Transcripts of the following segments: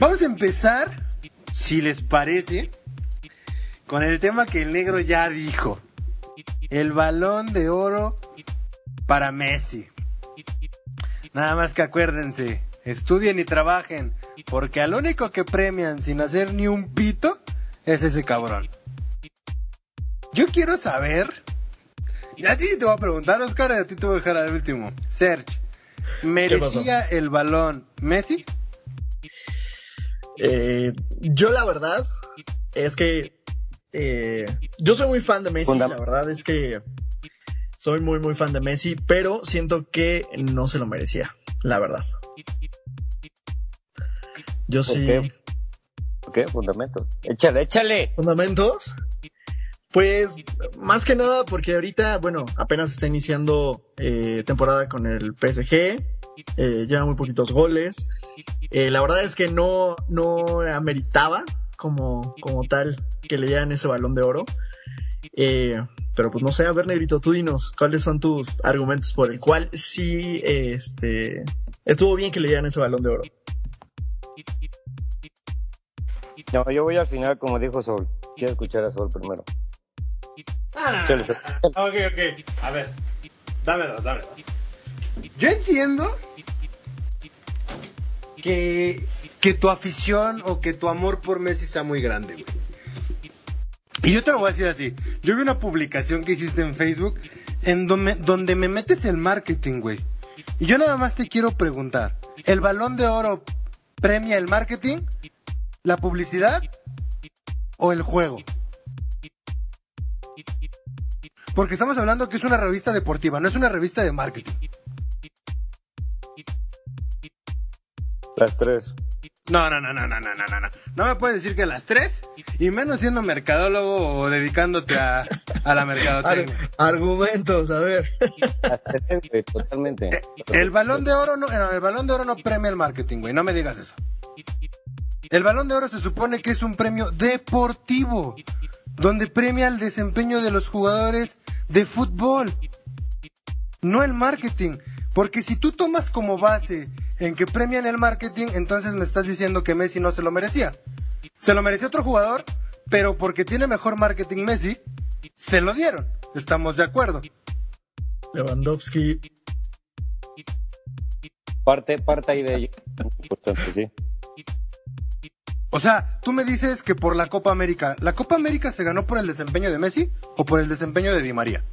Vamos a empezar, si les parece, con el tema que el negro ya dijo. El balón de oro para Messi. Nada más que acuérdense, estudien y trabajen, porque al único que premian sin hacer ni un pito es ese cabrón. Yo quiero saber, y a ti te voy a preguntar, Oscar, y a ti te voy a dejar al último. Serge, ¿merecía el balón Messi? Eh, yo la verdad es que eh, yo soy muy fan de Messi, la verdad es que soy muy muy fan de Messi, pero siento que no se lo merecía, la verdad. Yo sí. ¿Qué? Fundamentos. Échale, échale. ¿Fundamentos? Pues más que nada porque ahorita, bueno, apenas está iniciando eh, temporada con el PSG, eh, lleva muy poquitos goles. Eh, la verdad es que no, no ameritaba como, como tal que le dieran ese balón de oro. pero pues no sé, a ver, Negrito, tú dinos, ¿cuáles son tus argumentos por el cual sí este, estuvo bien que le dieran ese balón de oro? No, yo voy al final, como dijo Sol. Quiero escuchar a Sol primero. Ah, ok, ok. A ver, dámelo, dámelo. Yo entiendo que, que tu afición o que tu amor por Messi sea muy grande, güey. Y yo te lo voy a decir así. Yo vi una publicación que hiciste en Facebook en donde, donde me metes el marketing, güey. Y yo nada más te quiero preguntar, ¿el balón de oro premia el marketing, la publicidad o el juego? Porque estamos hablando que es una revista deportiva, no es una revista de marketing. Las tres. No, no, no, no, no, no, no, no. No me puedes decir que las tres, y menos siendo mercadólogo o dedicándote a, a la mercadotecnia. argumentos, a ver. Totalmente. Eh, el balón de oro no, el balón de oro no premia el marketing, güey, no me digas eso. El balón de oro se supone que es un premio deportivo donde premia el desempeño de los jugadores de fútbol, no el marketing. Porque si tú tomas como base en que premian el marketing, entonces me estás diciendo que Messi no se lo merecía. Se lo merecía otro jugador, pero porque tiene mejor marketing Messi, se lo dieron. Estamos de acuerdo. Lewandowski. Parte, parte ahí de ello. sí. O sea, tú me dices que por la Copa América, ¿la Copa América se ganó por el desempeño de Messi o por el desempeño de Di María?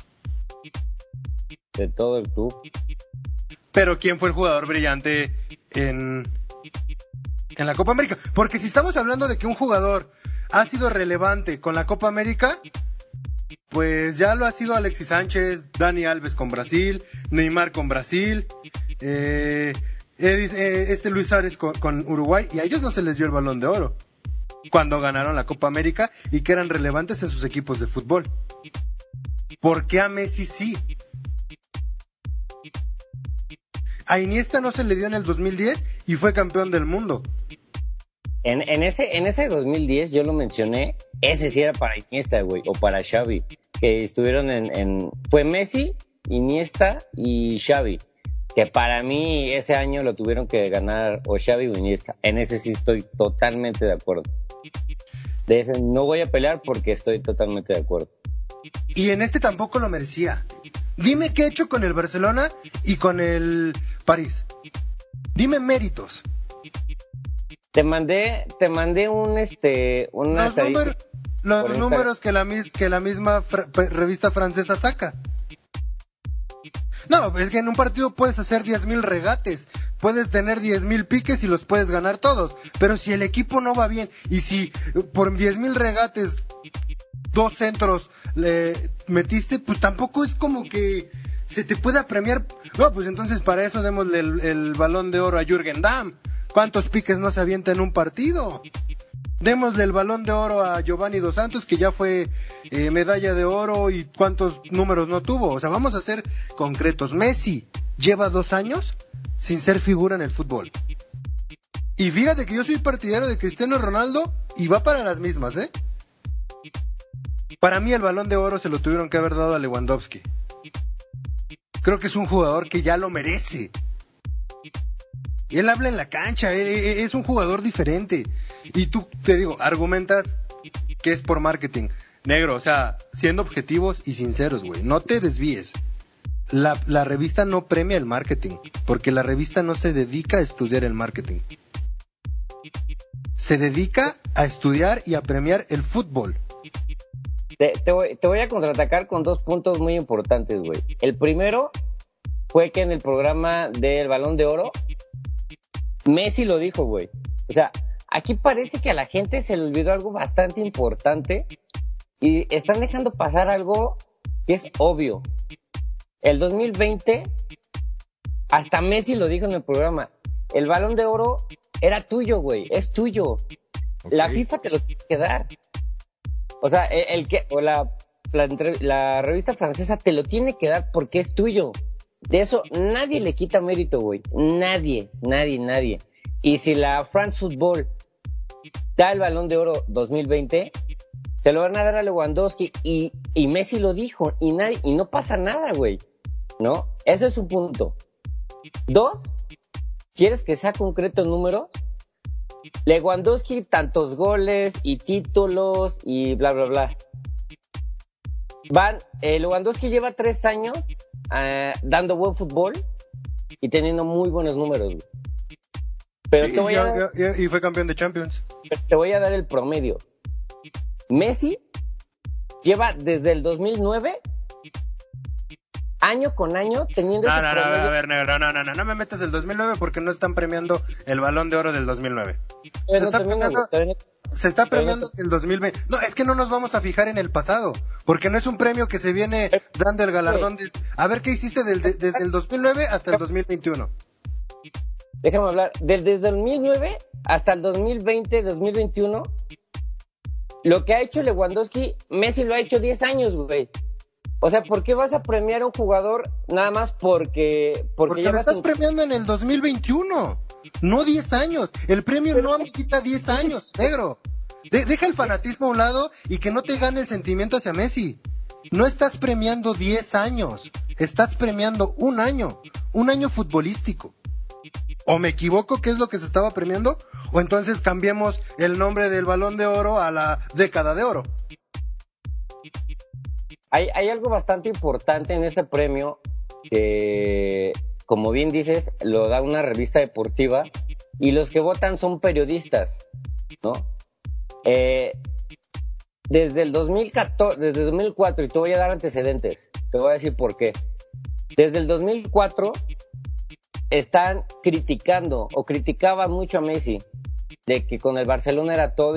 De todo el club. Pero ¿quién fue el jugador brillante en, en la Copa América? Porque si estamos hablando de que un jugador ha sido relevante con la Copa América, pues ya lo ha sido Alexis Sánchez, Dani Alves con Brasil, Neymar con Brasil, eh, eh, este Luis Suárez con, Uruguay y a ellos no se les dio el balón de oro cuando ganaron la Copa América y que eran relevantes en sus equipos de fútbol. ¿Por qué a Messi sí? A Iniesta no se le dio en el 2010 y fue campeón del mundo. En, ese, en ese 2010 yo lo mencioné, ese sí era para Iniesta, güey, o para Xavi, que estuvieron en, en... Fue Messi, Iniesta y Xavi que para mí ese año lo tuvieron que ganar o Xavi o Iniesta. En ese sí estoy totalmente de acuerdo. De ese no voy a pelear porque estoy totalmente de acuerdo. Y en este tampoco lo merecía. Dime qué he hecho con el Barcelona y con el París. Dime méritos. Te mandé, te mandé un este, los, los números que la, que la misma revista francesa saca. No, es que en un partido puedes hacer 10.000 regates, puedes tener 10.000 piques y los puedes ganar todos. Pero si el equipo no va bien y si por 10.000 regates dos centros le metiste, pues tampoco es como que se te pueda premiar. No, pues entonces para eso démosle el, balón de oro a Jürgen Damm. ¿Cuántos piques no se avienta en un partido? Démosle el balón de oro a Giovanni Dos Santos, que ya fue eh, medalla de oro y cuántos números no tuvo. O sea, vamos a ser concretos. Messi lleva dos años sin ser figura en el fútbol. Y fíjate que yo soy partidario de Cristiano Ronaldo y va para las mismas, ¿eh? Para mí el balón de oro se lo tuvieron que haber dado a Lewandowski. Creo que es un jugador que ya lo merece. Él habla en la cancha, es un jugador diferente. Y tú, te digo, argumentas que es por marketing. Negro, o sea, siendo objetivos y sinceros, güey, no te desvíes. La, revista no premia el marketing, porque la revista no se dedica a estudiar el marketing. Se dedica a estudiar y a premiar el fútbol. Te, voy, a contraatacar con dos puntos muy importantes, güey. El primero fue que en el programa del Balón de Oro, Messi lo dijo, güey. O sea, aquí parece que a la gente se le olvidó algo bastante importante y están dejando pasar algo que es obvio. El 2020, hasta Messi lo dijo en el programa, el Balón de Oro era tuyo, güey, es tuyo. La FIFA te lo tiene que dar. O sea, e, el, que, o la, la, revista francesa te lo tiene que dar porque es tuyo. De eso nadie le quita mérito, güey. Nadie, nadie, nadie. Y si la France Football da el balón de oro 2020, se lo van a dar a Lewandowski y, y Messi lo dijo y, nadie, y no pasa nada, güey. ¿No? Ese es un punto. Dos, ¿quieres que sea concreto el número? Lewandowski, tantos goles y títulos y bla, bla, bla. Van, eh, Lewandowski lleva tres años eh, dando buen fútbol y teniendo muy buenos números. Pero te voy a y fue campeón de Champions. Te voy a dar el promedio. Messi lleva desde el 2009 año con año teniendo no, no, no, a ver, no, no, no, no, no me metas el 2009 porque no están premiando el Balón de Oro del 2009. Se está premiando, se está premiando el 2020. No, es que no nos vamos a fijar en el pasado, porque no es un premio que se viene dando el galardón. a ver qué hiciste desde el 2009 hasta el 2021. Déjame hablar, desde el 2009 hasta el 2020, 2021, lo que ha hecho Lewandowski, Messi lo ha hecho 10 años, güey. O sea, ¿por qué vas a premiar a un jugador nada más porque... Porque, lo estás premiando en el 2021, no 10 años. El premio no me quita 10 años, negro. deja el fanatismo a un lado y que no te gane el sentimiento hacia Messi. No estás premiando 10 años, estás premiando un año, un año futbolístico. ¿O me equivoco qué es lo que se estaba premiando? ¿O entonces cambiemos el nombre del balón de oro a la década de oro? Hay, algo bastante importante en este premio que, como bien dices, lo da una revista deportiva y los que votan son periodistas, ¿no? Eh, desde el 2014, desde 2004, y te voy a dar antecedentes, te voy a decir por qué. Desde el 2004 están criticando o criticaban mucho a Messi de que con el Barcelona era todo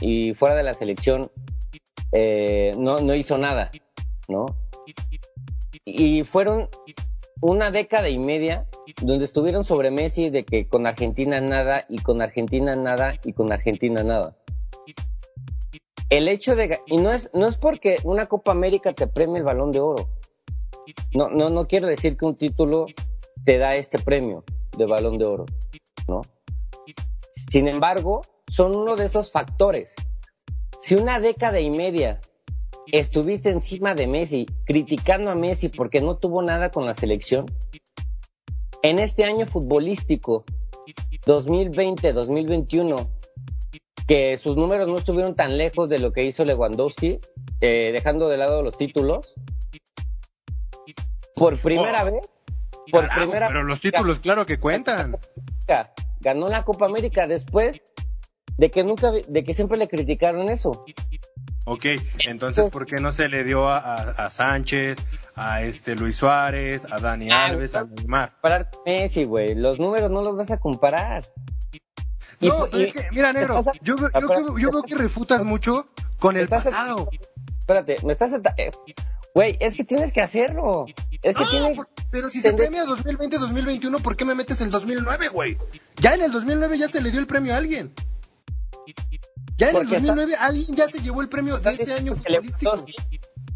y fuera de la selección eh, no, no hizo nada, ¿no? Y fueron una década y media donde estuvieron sobre Messi de que con Argentina nada y con Argentina nada y con Argentina nada. El hecho de y no es no es porque una Copa América te premie el Balón de Oro. No no no quiero decir que un título te da este premio de Balón de Oro, ¿no? Sin embargo, son uno de esos factores si una década y media estuviste encima de Messi, criticando a Messi porque no tuvo nada con la selección, en este año futbolístico 2020-2021, que sus números no estuvieron tan lejos de lo que hizo Lewandowski, eh, dejando de lado los títulos, por primera oh, vez, por primera pero los títulos claro que cuentan. Ganó la Copa América después de que nunca, de que siempre le criticaron eso. Ok, entonces, ¿por qué no se le dio a, Sánchez, a este Luis Suárez, a Dani ah, Alves, a Neymar? Para Messi, güey, los números no los vas a comparar. No, es que, mira, negro, yo, veo que refutas mucho con el pasado. Espérate, me estás... Eh, güey, es que tienes que hacerlo. Es que tienes... Pero si se premia 2020-2021, ¿por qué me metes el 2009, güey? Ya en el 2009 ya se le dio el premio a alguien. Ya en el 2009 alguien ya se llevó el premio de ese año futbolístico.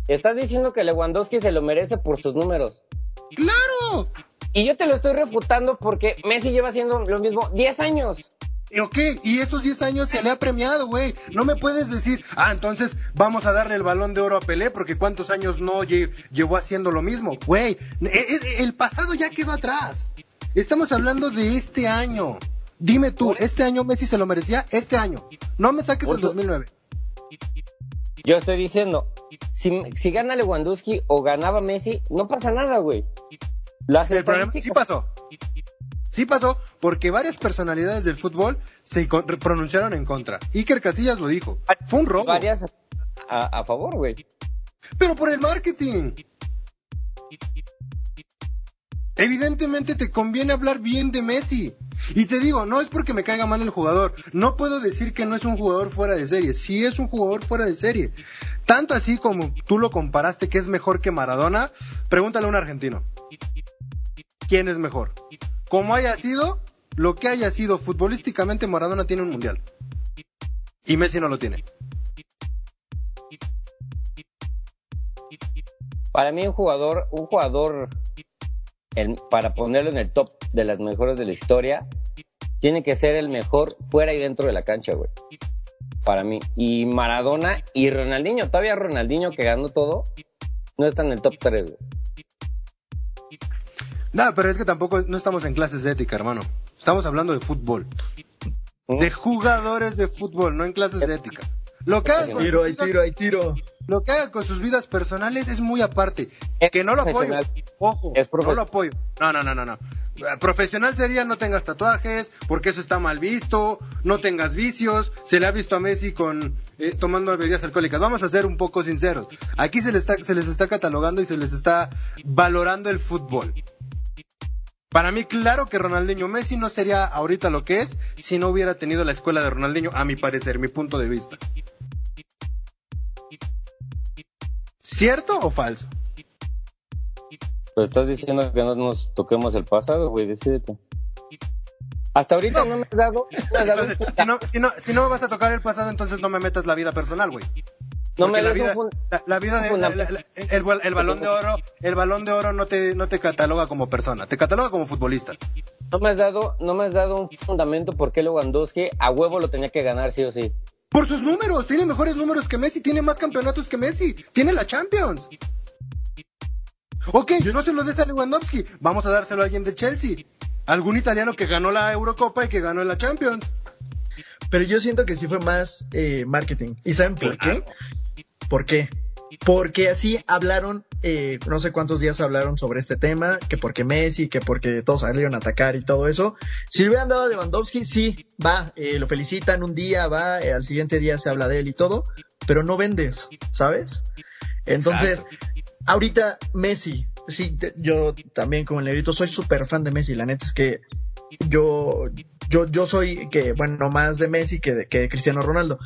Estás diciendo que Lewandowski se lo merece por sus números. ¡Claro! Y yo te lo estoy refutando porque Messi lleva haciendo lo mismo 10 años. Ok, y esos 10 años se le ha premiado, güey. No me puedes decir, ah, entonces vamos a darle el balón de oro a Pelé porque cuántos años no llevó haciendo lo mismo. Güey, e, e, el pasado ya quedó atrás. Estamos hablando de este año. Dime tú, ¿este año Messi se lo merecía? Este año. No me saques el 2009. Yo estoy diciendo, si, si gana Lewandowski o ganaba Messi, no pasa nada, güey. Las el problema sí pasó. Sí pasó porque varias personalidades del fútbol se pronunciaron en contra. Iker Casillas lo dijo. Fue un robo. Varias a, a favor, güey. Pero por el marketing. Evidentemente te conviene hablar bien de Messi. Y te digo, no es porque me caiga mal el jugador. No puedo decir que no es un jugador fuera de serie. Sí es un jugador fuera de serie. Tanto así como tú lo comparaste que es mejor que Maradona, pregúntale a un argentino. ¿Quién es mejor? Como haya sido, lo que haya sido futbolísticamente, Maradona tiene un mundial. Y Messi no lo tiene. Para mí un jugador, un jugador para ponerlo en el top de las mejores de la historia, tiene que ser el mejor fuera y dentro de la cancha, güey. Para mí. Y Maradona y Ronaldinho, todavía Ronaldinho que ganó todo, no está en el top 3, güey. No, pero es que tampoco no estamos en clases de ética, hermano. Estamos hablando de fútbol. ¿Mm? De jugadores de fútbol, no en clases de ética. Lo que haga con tiro, hay tiro, hay tiro. Lo que haga con sus vidas personales es muy aparte. que no lo apoyo. Ojo, no lo apoyo. No, no, no, no, no. Profesional sería no tengas tatuajes, porque eso está mal visto, no tengas vicios. Se le ha visto a Messi con eh, tomando bebidas alcohólicas. Vamos a ser un poco sinceros. Aquí se les está, se les está catalogando y se les está valorando el fútbol. Para mí, claro que Ronaldinho Messi no sería ahorita lo que es si no hubiera tenido la escuela de Ronaldinho, a mi parecer, mi punto de vista. ¿Cierto o falso? Pues estás diciendo que no nos toquemos el pasado, güey, decídete. Hasta ahorita no, me has dado. si, no, si, no, si no me vas a tocar el pasado, entonces no me metas la vida personal, güey. No me la vida, la, vida de, el, balón de oro, el balón de oro no te, no te cataloga como persona, te cataloga como futbolista. No me has dado, no me has dado un fundamento por qué Lewandowski a huevo lo tenía que ganar sí o sí. Por sus números, tiene mejores números que Messi, tiene más campeonatos que Messi, tiene la Champions. Ok, no se lo des a Lewandowski, vamos a dárselo a alguien de Chelsea. Algún italiano que ganó la Eurocopa y que ganó la Champions. Pero yo siento que sí fue más eh, marketing. ¿Y saben por qué? ¿Por qué? Porque así hablaron, eh, no sé cuántos días hablaron sobre este tema, que porque Messi, que porque todos salieron a atacar y todo eso. Si le hubieran dado a Lewandowski, sí, va, eh, lo felicitan un día, va, eh, al siguiente día se habla de él y todo, pero no vendes, ¿sabes? Entonces, ahorita Messi, sí, yo también como el negrito soy súper fan de Messi, la neta es que yo, yo, yo soy que, bueno, más de Messi que de, que Cristiano Ronaldo.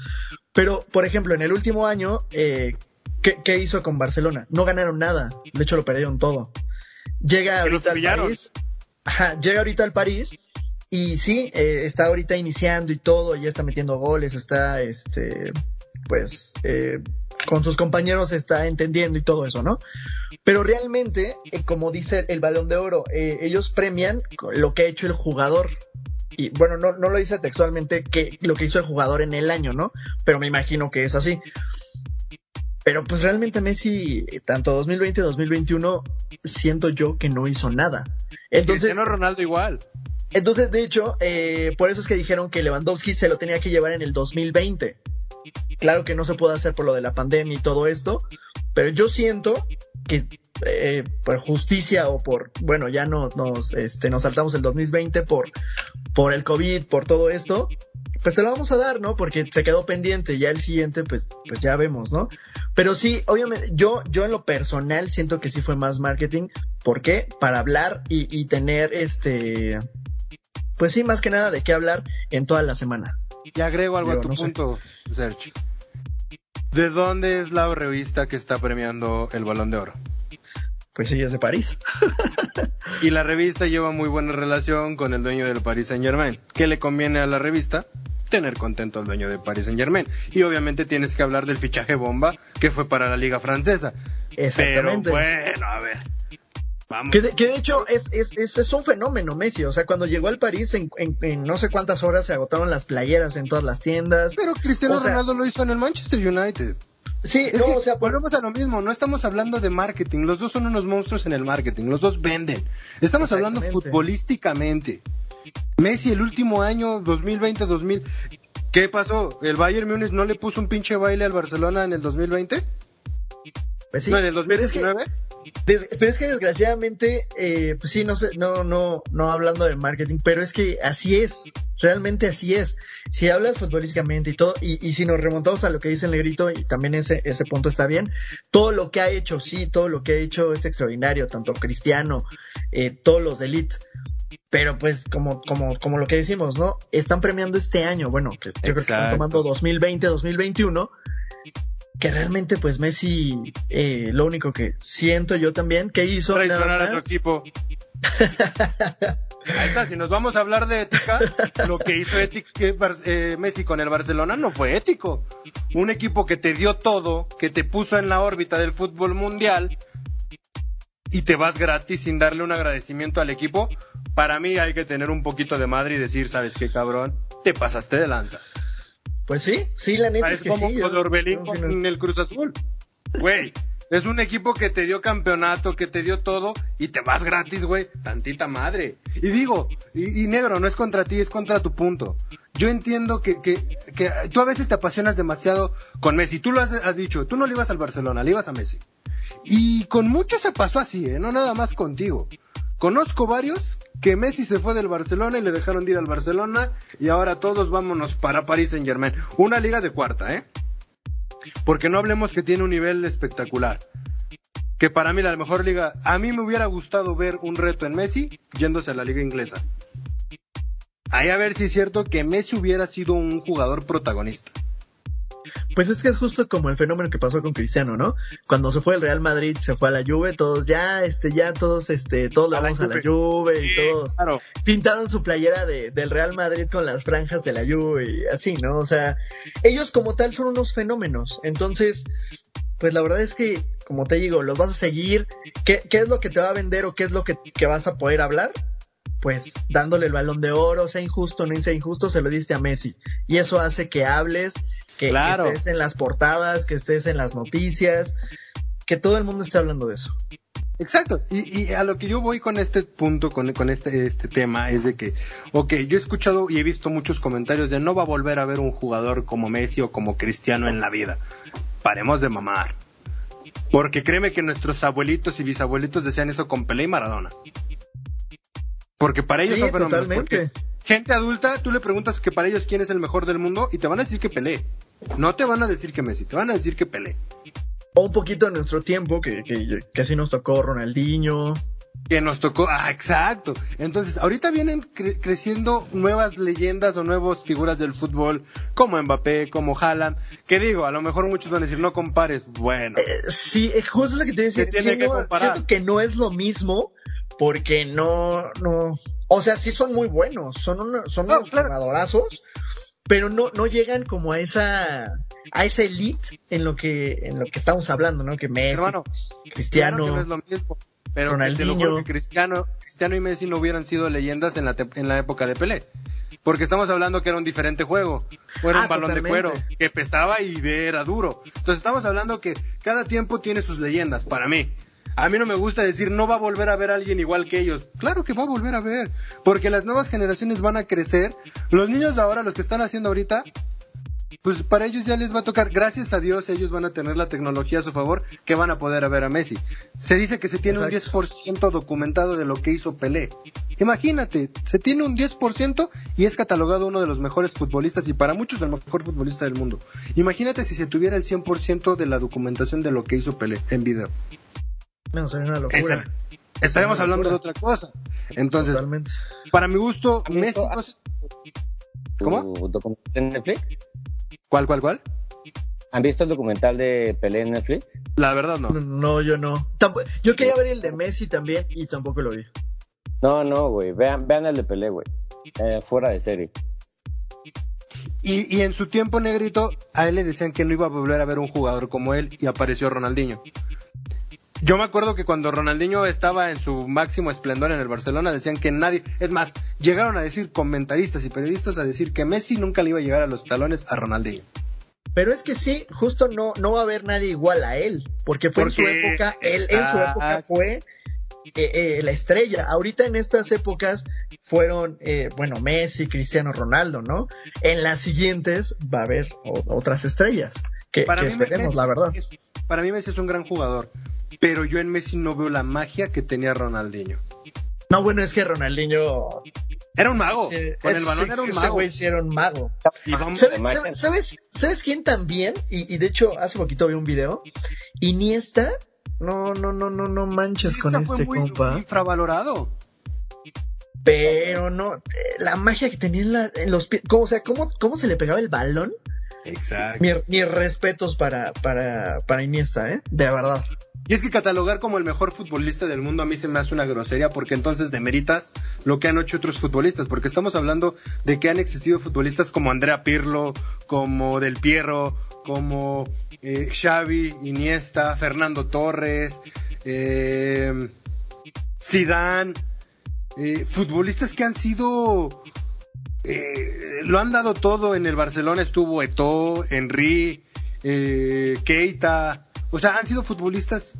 Pero, por ejemplo, en el último año, eh, ¿qué, hizo con Barcelona? No ganaron nada. De hecho, lo perdieron todo. Llega ahorita al París. llega ahorita al París. Y sí, eh, está ahorita iniciando y todo, ya está metiendo goles, está, este, pues, eh, con sus compañeros está entendiendo y todo eso, ¿no? Pero realmente, eh, como dice el balón de oro, ellos premian lo que ha hecho el jugador, y bueno, no, no lo dice textualmente que lo que hizo el jugador en el año, ¿no? Pero me imagino que es así. Pero pues realmente Messi, tanto 2020 y 2021, siento yo que no hizo nada. Entonces, Cristiano Ronaldo igual. Entonces, de hecho, eh, por eso es que dijeron que Lewandowski se lo tenía que llevar en el 2020. Claro que no se puede hacer por lo de la pandemia y todo esto, pero yo siento que eh, por justicia o por, bueno, ya no, nos, este, nos saltamos el 2020 por, por el COVID, por todo esto, pues te lo vamos a dar, ¿no? Porque se quedó pendiente, ya el siguiente, pues, pues ya vemos, ¿no? Pero sí, obviamente, yo, yo en lo personal siento que sí fue más marketing. ¿Por qué? Para hablar y, y tener este, pues sí, más que nada de qué hablar en toda la semana. Y agrego algo a tu punto, Sergio. ¿De dónde es la revista que está premiando el Balón de Oro? Pues sí, es de París. y la revista lleva muy buena relación con el dueño del Paris Saint Germain. ¿Qué le conviene a la revista? Tener contento al dueño de Paris Saint Germain. Y obviamente tienes que hablar del fichaje bomba que fue para la liga francesa. Exactamente. Pero bueno, a ver. Que, de, hecho es, es, es, un fenómeno Messi, o sea, cuando llegó al París en, no sé cuántas horas se agotaron las playeras en todas las tiendas. Pero Cristiano Ronaldo lo hizo en el Manchester United. Sí, Es no, que o sea, volvemos a lo mismo, no estamos hablando de marketing, los dos son unos monstruos en el marketing, los dos venden. Estamos hablando futbolísticamente. Messi el último año 2020-2000, ¿qué pasó? ¿El Bayern Múnich no le puso un pinche baile al Barcelona en el 2020? pues sí, no, en el pero es que- 2019. Des- pero es que desgraciadamente, eh, pues sí, no sé, no, no, no hablando de marketing, pero es que así es, realmente así es. Si hablas futbolísticamente y todo, y, y si nos remontamos a lo que dice el negrito, y también ese, ese punto está bien, todo lo que ha hecho, sí, todo lo que ha hecho es extraordinario, tanto Cristiano, eh, todos los de Elite. Pero pues como, como, como lo que decimos, ¿no? Están premiando este año, bueno, que yo creo que están tomando 2020, 2021, que realmente pues Messi, eh, lo único que siento yo también que hizo traicionar a más- equipo. Ahí está, si nos vamos a hablar de ética, lo que hizo eh, Messi con el Barcelona no fue ético. Un equipo que te dio todo, que te puso en la órbita del fútbol mundial y te vas gratis sin darle un agradecimiento al equipo. Para mí hay que tener un poquito de madre y decir, ¿sabes qué, cabrón? Te pasaste de lanza. Pues sí, sí, la neta es Es que como sí. con yo- Orbelín con el Cruz Azul. Güey, es un equipo que te dio campeonato, que te dio todo y te vas gratis, güey. Tantita madre. Y digo, y, y negro, no es contra ti, es contra tu punto. Yo entiendo que, que, que tú a veces te apasionas demasiado con Messi. Tú lo has, has dicho, tú no le ibas al Barcelona, le ibas a Messi. Y con muchos se pasó así, ¿eh? No nada más contigo. Conozco varios que Messi se fue del Barcelona y le dejaron de ir al Barcelona y ahora todos vámonos para París Saint Germain. Una liga de cuarta, ¿eh? Porque no hablemos que tiene un nivel espectacular. Que para mí la mejor liga, a mí me hubiera gustado ver un reto en Messi yéndose a la liga inglesa. Ahí a ver si es cierto que Messi hubiera sido un jugador protagonista. Pues es que es justo como el fenómeno que pasó con Cristiano, ¿no? Cuando se fue el Real Madrid, se fue a la Juve, todos ya, este, ya todos, este, todos la vamos a la Juve. Juve y todos Claro. pintaron su playera de, del Real Madrid con las franjas de la Juve y así, ¿no? O sea, ellos como tal son unos fenómenos. Entonces, pues la verdad es que, como te digo, los vas a seguir. ¿Qué, qué es lo que te va a vender o qué es lo que, que vas a poder hablar? Pues dándole el balón de oro, sea injusto o no sea injusto, se lo diste a Messi. Y eso hace que hables, que Claro. estés en las portadas, que estés en las noticias, que todo el mundo esté hablando de eso. Exacto, y, y a lo que yo voy con este punto, con, con este, este tema, es de que, ok, yo he escuchado y he visto muchos comentarios de no va a volver a ver un jugador como Messi o como Cristiano en la vida. Paremos de mamar. Porque créeme que nuestros abuelitos y bisabuelitos decían eso con Pelé y Maradona. Porque para ellos Sí, son fenómenos. totalmente. porque Gente adulta, tú le preguntas que para ellos quién es el mejor del mundo y te van a decir que Pelé. No te van a decir que Messi, te van a decir que Pelé. O un poquito en nuestro tiempo, que, que, que así nos tocó Ronaldinho, que nos tocó, ah, exacto. Entonces, ahorita vienen cre- creciendo nuevas leyendas o nuevas figuras del fútbol, como Mbappé, como Haaland, que digo, a lo mejor muchos van a decir, no compares, bueno, Eh, sí, eh, justo lo que te decía. Tiene que comparar. siento que no es lo mismo porque no, no, o sea, sí son muy buenos, son, son No, unos claro. jugadorazos, pero no, no llegan como a esa, a esa elite en lo que, en lo que estamos hablando, ¿no? Que Messi, hermano, Cristiano, claro que no es lo mismo. Pero que te lo Ronaldinho. juro que Cristiano, Cristiano y Messi no hubieran sido leyendas en la, te- en la época de Pelé. Porque estamos hablando que era un diferente juego. Era Ah, un balón totalmente. de cuero que pesaba y era duro. Entonces estamos hablando que cada tiempo tiene sus leyendas, para mí. A mí no me gusta decir no va a volver a ver a alguien igual que ellos. Claro que va a volver a ver. Porque las nuevas generaciones van a crecer. Los niños ahora, los que están haciendo ahorita, pues para ellos ya les va a tocar, gracias a Dios, ellos van a tener la tecnología a su favor, que van a poder ver a Messi. Se dice que se tiene Exacto. un 10% documentado de lo que hizo Pelé. Imagínate, se tiene un 10% y es catalogado uno de los mejores futbolistas y para muchos el mejor futbolista del mundo. Imagínate si se tuviera el 100% de la documentación de lo que hizo Pelé en video. No, sería una locura. Estar- estaremos Una hablando de otra cosa. Entonces, Totalmente. para mi gusto, Messi no se- ¿Tu ¿Cómo? documental en Netflix? ¿Cuál, cuál, cuál? ¿Han visto el documental de Pelé en Netflix? La verdad no. No, no, yo no. Yo quería ver el de Messi también y tampoco lo vi. No, no, güey. Vean, vean el de Pelé, güey. Eh, fuera de serie. Y, y en su tiempo negrito, a él le decían que no iba a volver a ver un jugador como él y apareció Ronaldinho. Yo me acuerdo que cuando Ronaldinho estaba en su máximo esplendor en el Barcelona, decían que nadie, es más, llegaron a decir comentaristas y periodistas a decir que Messi nunca le iba a llegar a los talones a Ronaldinho. Pero es que sí, justo no, no va a haber nadie igual a él, porque fue en su época, él en su época fue eh, eh, la estrella. Ahorita en estas épocas fueron, eh, bueno, Messi, Cristiano Ronaldo, ¿no? En las siguientes va a haber otras estrellas, que, Para que mí, esperemos, Messi la verdad. es- para mí Messi es un gran jugador, pero yo en Messi no veo la magia que tenía Ronaldinho. No, bueno, es que Ronaldinho... Era un mago, eh, con el ese- balón era un ese mago. güey sí era un mago. ¿Sabes, Imagen. sabes, sabes, sabes quién también? Y, y de hecho, hace poquito vi un video. Iniesta. No, no, no, no, no manches con Iniesta este muy compa. infravalorado. Pero no, eh, la magia que tenía en, la- en los pies. ¿Cómo, o sea, ¿cómo, ¿cómo se le pegaba el balón? Exacto. Mis, respetos para, para, para Iniesta, ¿eh? De verdad. Y es que catalogar como el mejor futbolista del mundo a mí se me hace una grosería porque entonces demeritas lo que han hecho otros futbolistas, porque estamos hablando de que han existido futbolistas como Andrea Pirlo, como Del Piero, como eh, Xavi, Iniesta, Fernando Torres, eh, Zidane, eh, futbolistas que han sido eh, lo han dado todo. En el Barcelona estuvo Eto'o, Henry, eh, Keita, o sea han sido futbolistas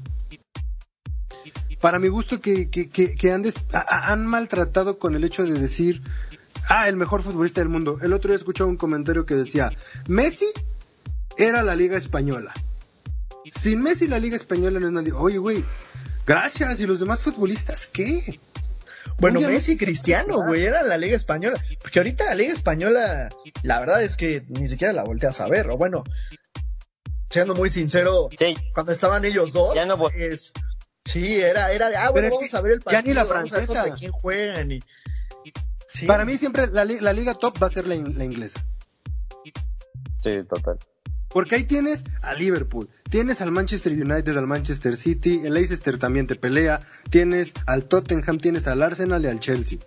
para mi gusto que, que, que, han, maltratado con el hecho de decir ah el mejor futbolista del mundo el otro día escuché un comentario que decía Messi era la liga española sin Messi la liga española no es nadie. Oye güey gracias. Y los demás futbolistas qué Bueno, Messi y Cristiano, güey, era la Liga Española. Porque ahorita la Liga Española, la verdad es que ni siquiera la volteas a ver. O bueno, siendo muy sincero, Sí, cuando estaban ellos dos, Ya no vol- es, sí, era, era de, ah, Pero bueno, es vamos que a ver el ya partido. ni la vamos a ver francesa. quién juegan y... Sí. Para mí siempre la, la liga top va a ser la, in- la inglesa. sí, total. Porque ahí tienes a Liverpool, tienes al Manchester United, al Manchester City, el Leicester también te pelea, tienes al Tottenham, tienes al Arsenal y al Chelsea.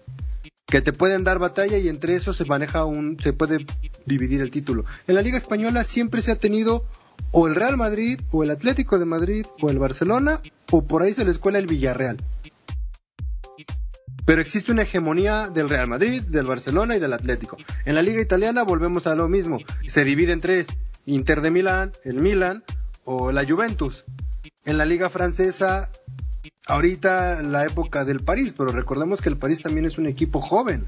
Que te pueden dar batalla y entre esos se maneja un, se puede dividir el título. En la Liga Española siempre se ha tenido o el Real Madrid, o el Atlético de Madrid, o el Barcelona, o por ahí se les cuela el Villarreal. Pero existe una hegemonía del Real Madrid, del Barcelona y del Atlético. En la liga italiana volvemos a lo mismo. Se divide en tres. Inter de Milán, el Milan o la Juventus. En la liga francesa, ahorita la época del París, pero recordemos que el París también es un equipo joven.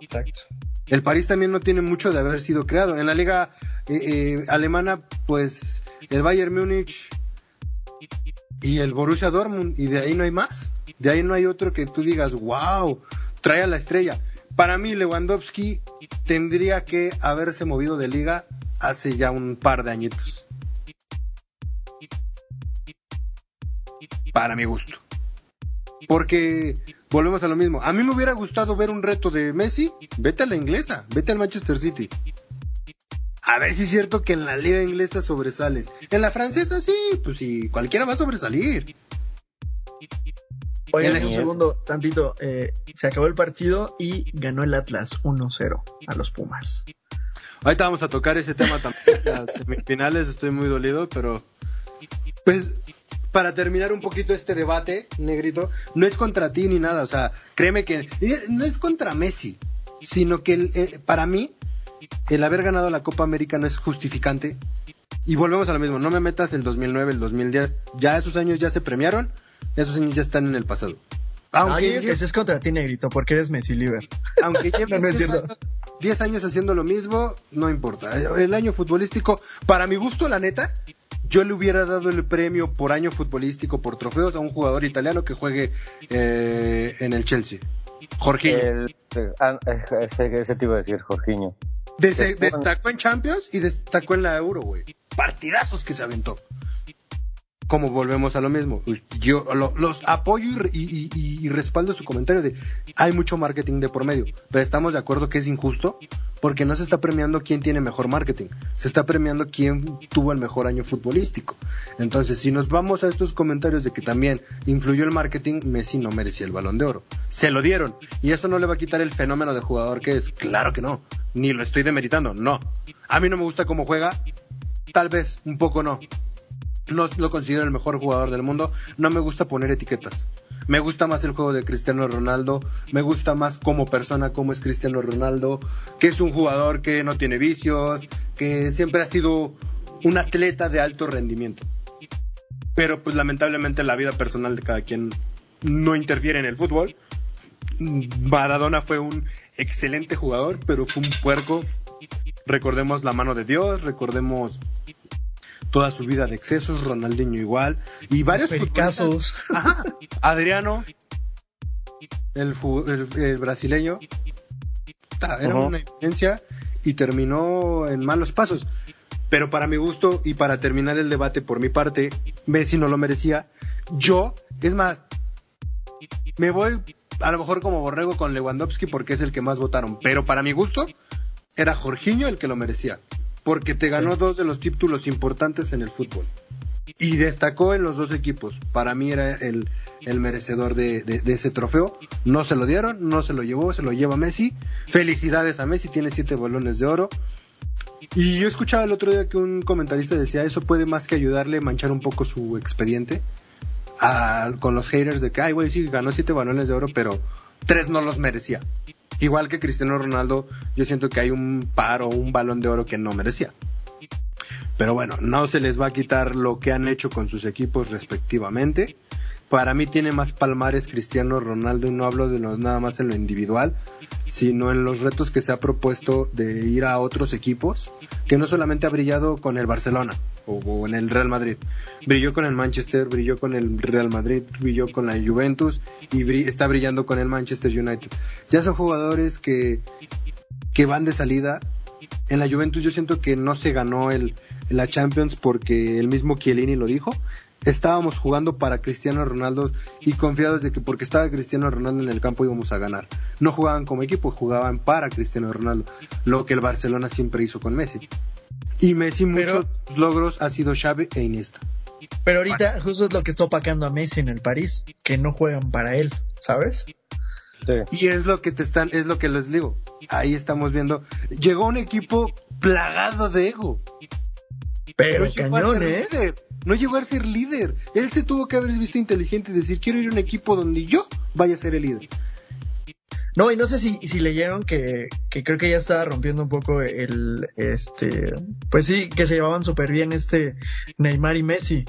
Exacto. El París también no tiene mucho de haber sido creado. En la liga eh, eh, alemana, pues el Bayern Múnich y el Borussia Dortmund, y de ahí no hay más. De ahí no hay otro que tú digas, wow, trae a la estrella. Para mí, Lewandowski tendría que haberse movido de liga hace ya un par de añitos. Para mi gusto. Porque volvemos a lo mismo. A mí me hubiera gustado ver un reto de Messi. Vete a la inglesa, vete al Manchester City. A ver si es cierto que en la liga inglesa sobresales. En la francesa sí, pues sí, cualquiera va a sobresalir. Oigan, un segundo, tantito. eh, se acabó el partido y ganó el Atlas 1-0 a los Pumas. Ahorita vamos a tocar ese tema también. Las semifinales, estoy muy dolido, pero. Pues, para terminar un poquito este debate, Negrito, no es contra ti ni nada. O sea, créeme que. No es contra Messi, sino que el- el- para mí, el haber ganado la Copa América no es justificante. Y volvemos a lo mismo, no me metas el 2009, el 2010. Ya esos años ya se premiaron, esos años ya están en el pasado. Aunque que es contra ti, Negrito, porque eres Messi Liver. aunque lleves No, no es 10 cierto. años, 10 años haciendo lo mismo, no importa. El año futbolístico, para mi gusto, la neta, yo le hubiera dado el premio por año futbolístico, por trofeos, a un jugador italiano que juegue eh, en el Chelsea. Jorginho. El, ah, ese, ese te iba a decir, Jorginho. Destacó en Champions y destacó en la Euro, güey. Partidazos que se aventó. Como volvemos a lo mismo. Yo lo- los apoyo y- y- y respaldo su comentario de hay mucho marketing de por medio. Pero estamos de acuerdo que es injusto porque no se está premiando quién tiene mejor marketing. Se está premiando quién tuvo el mejor año futbolístico. Entonces, si nos vamos a estos comentarios de que también influyó el marketing, Messi no merecía el balón de oro. Se lo dieron. Y eso no le va a quitar el fenómeno de jugador que es. Claro que no. Ni lo estoy demeritando. No. A mí no me gusta cómo juega. Tal vez, un poco no. No lo considero el mejor jugador del mundo. No me gusta poner etiquetas. Me gusta más el juego de Cristiano Ronaldo, me gusta más como persona como es Cristiano Ronaldo, que es un jugador que no tiene vicios, que siempre ha sido un atleta de alto rendimiento. Pero pues lamentablemente la vida personal de cada quien no interfiere en el fútbol. Maradona fue un excelente jugador, pero fue un puerco. Recordemos la mano de Dios, recordemos toda su vida de excesos, Ronaldinho igual, y varios casos. Adriano, el, el, brasileño, era una evidencia y terminó en malos pasos. Pero para mi gusto y para terminar el debate por mi parte, Messi no lo merecía. Yo, es más, me voy a lo mejor como borrego con Lewandowski porque es el que más votaron. Pero para mi gusto, era Jorginho el que lo merecía. Porque te ganó dos de los títulos importantes en el fútbol. Y destacó en los dos equipos. Para mí era el, merecedor de, de, ese trofeo. No se lo dieron, no se lo llevó, se lo lleva Messi. Felicidades a Messi, tiene siete balones de oro. Y yo escuchaba el otro día que un comentarista decía, eso puede más que ayudarle a manchar un poco su expediente con los haters de que, ay, güey, sí, ganó siete balones de oro, pero tres no los merecía. Igual que Cristiano Ronaldo, yo siento que hay un par o un balón de oro que no merecía. Pero bueno, no se les va a quitar lo que han hecho con sus equipos respectivamente. Para mí tiene más palmares Cristiano Ronaldo y no hablo de nada más en lo individual, sino en los retos que se ha propuesto de ir a otros equipos, que no solamente ha brillado con el Barcelona o, en el Real Madrid, brilló con el Manchester, brilló con el Real Madrid, brilló con la Juventus y está brillando con el Manchester United. Ya son jugadores que, que van de salida. En la Juventus yo siento que no se ganó el, la Champions porque el mismo Chiellini lo dijo, estábamos jugando para Cristiano Ronaldo y confiados de que porque estaba Cristiano Ronaldo en el campo íbamos a ganar. No jugaban como equipo, jugaban para Cristiano Ronaldo, lo que el Barcelona siempre hizo con Messi. Y Messi muchos logros ha sido Xavi e Iniesta. Pero ahorita justo es lo que está opacando a Messi en el París, que no juegan para él, ¿sabes? Y es lo que te están, es lo que les digo. Ahí estamos viendo. Llegó un equipo plagado de ego. Pero cañón, ¿eh? No llegó a ser líder. Él se tuvo que haber visto inteligente y decir, quiero ir a un equipo donde yo vaya a ser el líder. No, y no sé si, si leyeron que, que creo que ya estaba rompiendo un poco el, este, pues sí, que se llevaban súper bien este Neymar y Messi.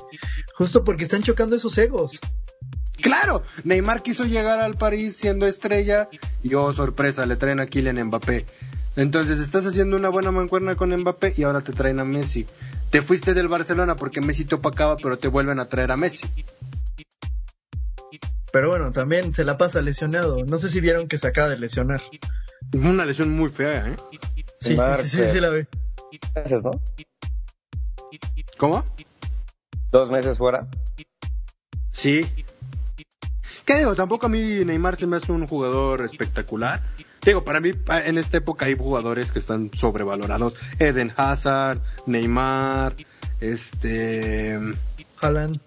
Justo porque están chocando esos egos. Claro, Neymar quiso llegar al París siendo estrella y oh sorpresa, le traen a Kylian Mbappé. Entonces estás haciendo una buena mancuerna con Mbappé y ahora te traen a Messi. Te fuiste del Barcelona porque Messi te opacaba, pero te vuelven a traer a Messi. Pero bueno, también se la pasa lesionado. No sé si vieron que se acaba de lesionar. Una lesión muy fea, ¿eh? Sí, sí, sí, sí, la ve. ¿no? ¿Cómo? Dos meses fuera. Sí. ¿Qué digo? Tampoco a mí Neymar se me hace un jugador espectacular. Digo, para mí en esta época hay jugadores que están sobrevalorados. Eden Hazard, Neymar, este... Haaland.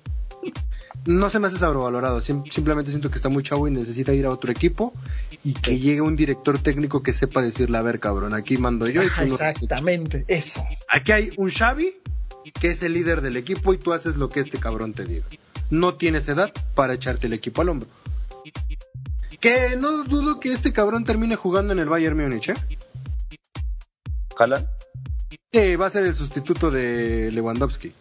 No se me hace sobrevalorado, simplemente siento que está muy chavo y necesita ir a otro equipo y que llegue un director técnico que sepa decirle, a ver cabrón, aquí mando yo y tú Exactamente, eso. Aquí hay un Xavi que es el líder del equipo y tú haces lo que este cabrón te diga. No tienes edad para echarte el equipo al hombro. Que no dudo que este cabrón termine jugando en el Bayern Múnich, ¿eh? ¿Jalan? Eh, va a ser el sustituto de Lewandowski.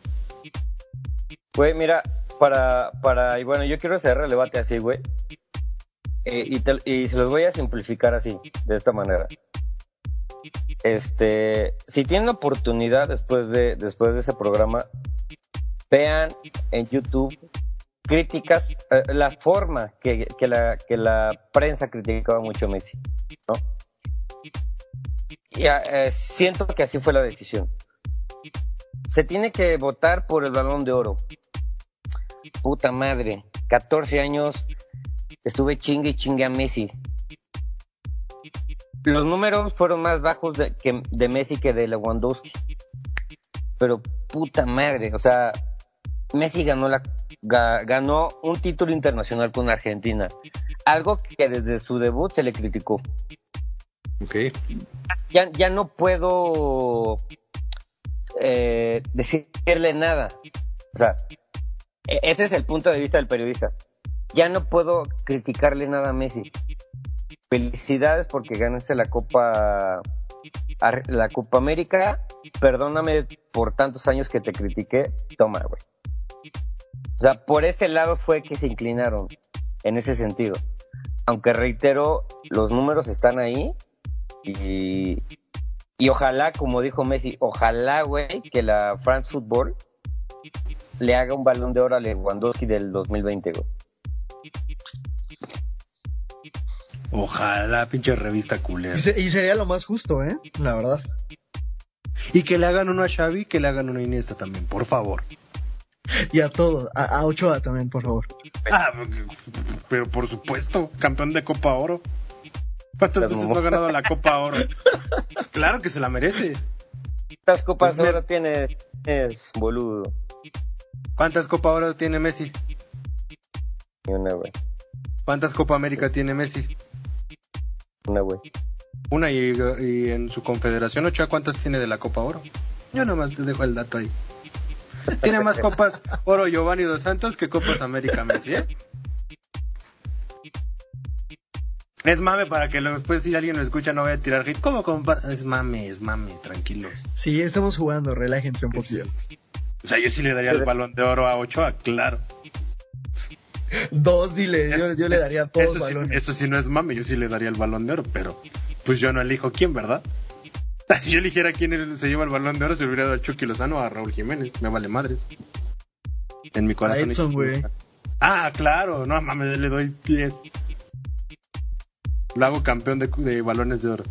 Güey, mira, para, para, y bueno, yo quiero hacer el así, güey. Y, y se los voy a simplificar así, de esta manera. Este, si tienen oportunidad después de, después de ese programa, vean en YouTube críticas, eh, la forma que, que, la, que la prensa criticaba mucho Messi, ¿no? Y, eh, siento que así fue la decisión. Se tiene que votar por el balón de oro. Puta madre, 14 años estuve chingue y chingue a Messi. Los números fueron más bajos de, que, de Messi que de Lewandowski. Pero puta madre, o sea, Messi ganó, la, ganó un título internacional con Argentina. Algo que desde su debut se le criticó. Ok. Ya, ya no puedo eh, decirle nada. O sea, ese es el punto de vista del periodista. ya no puedo criticarle nada a Messi. Felicidades porque ganaste la Copa la Copa América. Perdóname por tantos años que te critiqué. Toma, güey. O sea, por ese lado fue que se inclinaron en ese sentido. Aunque reitero, los números están ahí y, y ojalá, como dijo Messi, ojalá, güey, que la France Football le haga un balón de oro a Lewandowski del 2020, güey. Ojalá, pinche revista culera. Y, sería lo más justo, ¿eh? La verdad. Y que le hagan uno a Xavi, que le hagan uno a Iniesta también, por favor. Y a todos, a, Ochoa también, por favor. Ah, pero por supuesto, campeón de Copa Oro. ¿Cuántas veces no ha ganado la Copa Oro? claro que se la merece. ¿Cuántas Copas pues Oro tiene es boludo? ¿Cuántas Copa Oro tiene Messi? una, güey. ¿Cuántas Copa América tiene Messi? Una, güey. Una y, en su confederación Ochoa, ¿cuántas tiene de la Copa Oro? Yo nomás te dejo el dato ahí. Tiene más Copas Oro Giovanni Dos Santos que Copas América Messi, ¿eh? Es mame para que después si alguien lo escucha no vaya a tirar hit. ¿Cómo Es mame, es mame, tranquilo. Sí, estamos jugando, relájense un poquito. O sea, yo sí le daría el balón de oro a Ochoa, claro. Dos, dile, yo, le daría todos eso, sí, eso sí no es mame, yo sí le daría el balón de oro, pero pues yo no elijo quién, ¿verdad? Si yo eligiera quién se lleva el balón de oro, se hubiera dado a Chucky Lozano o a Raúl Jiménez, me vale madres. En mi corazón. Ah, claro, no mames, le doy 10. Lo hago campeón de, de balones de oro.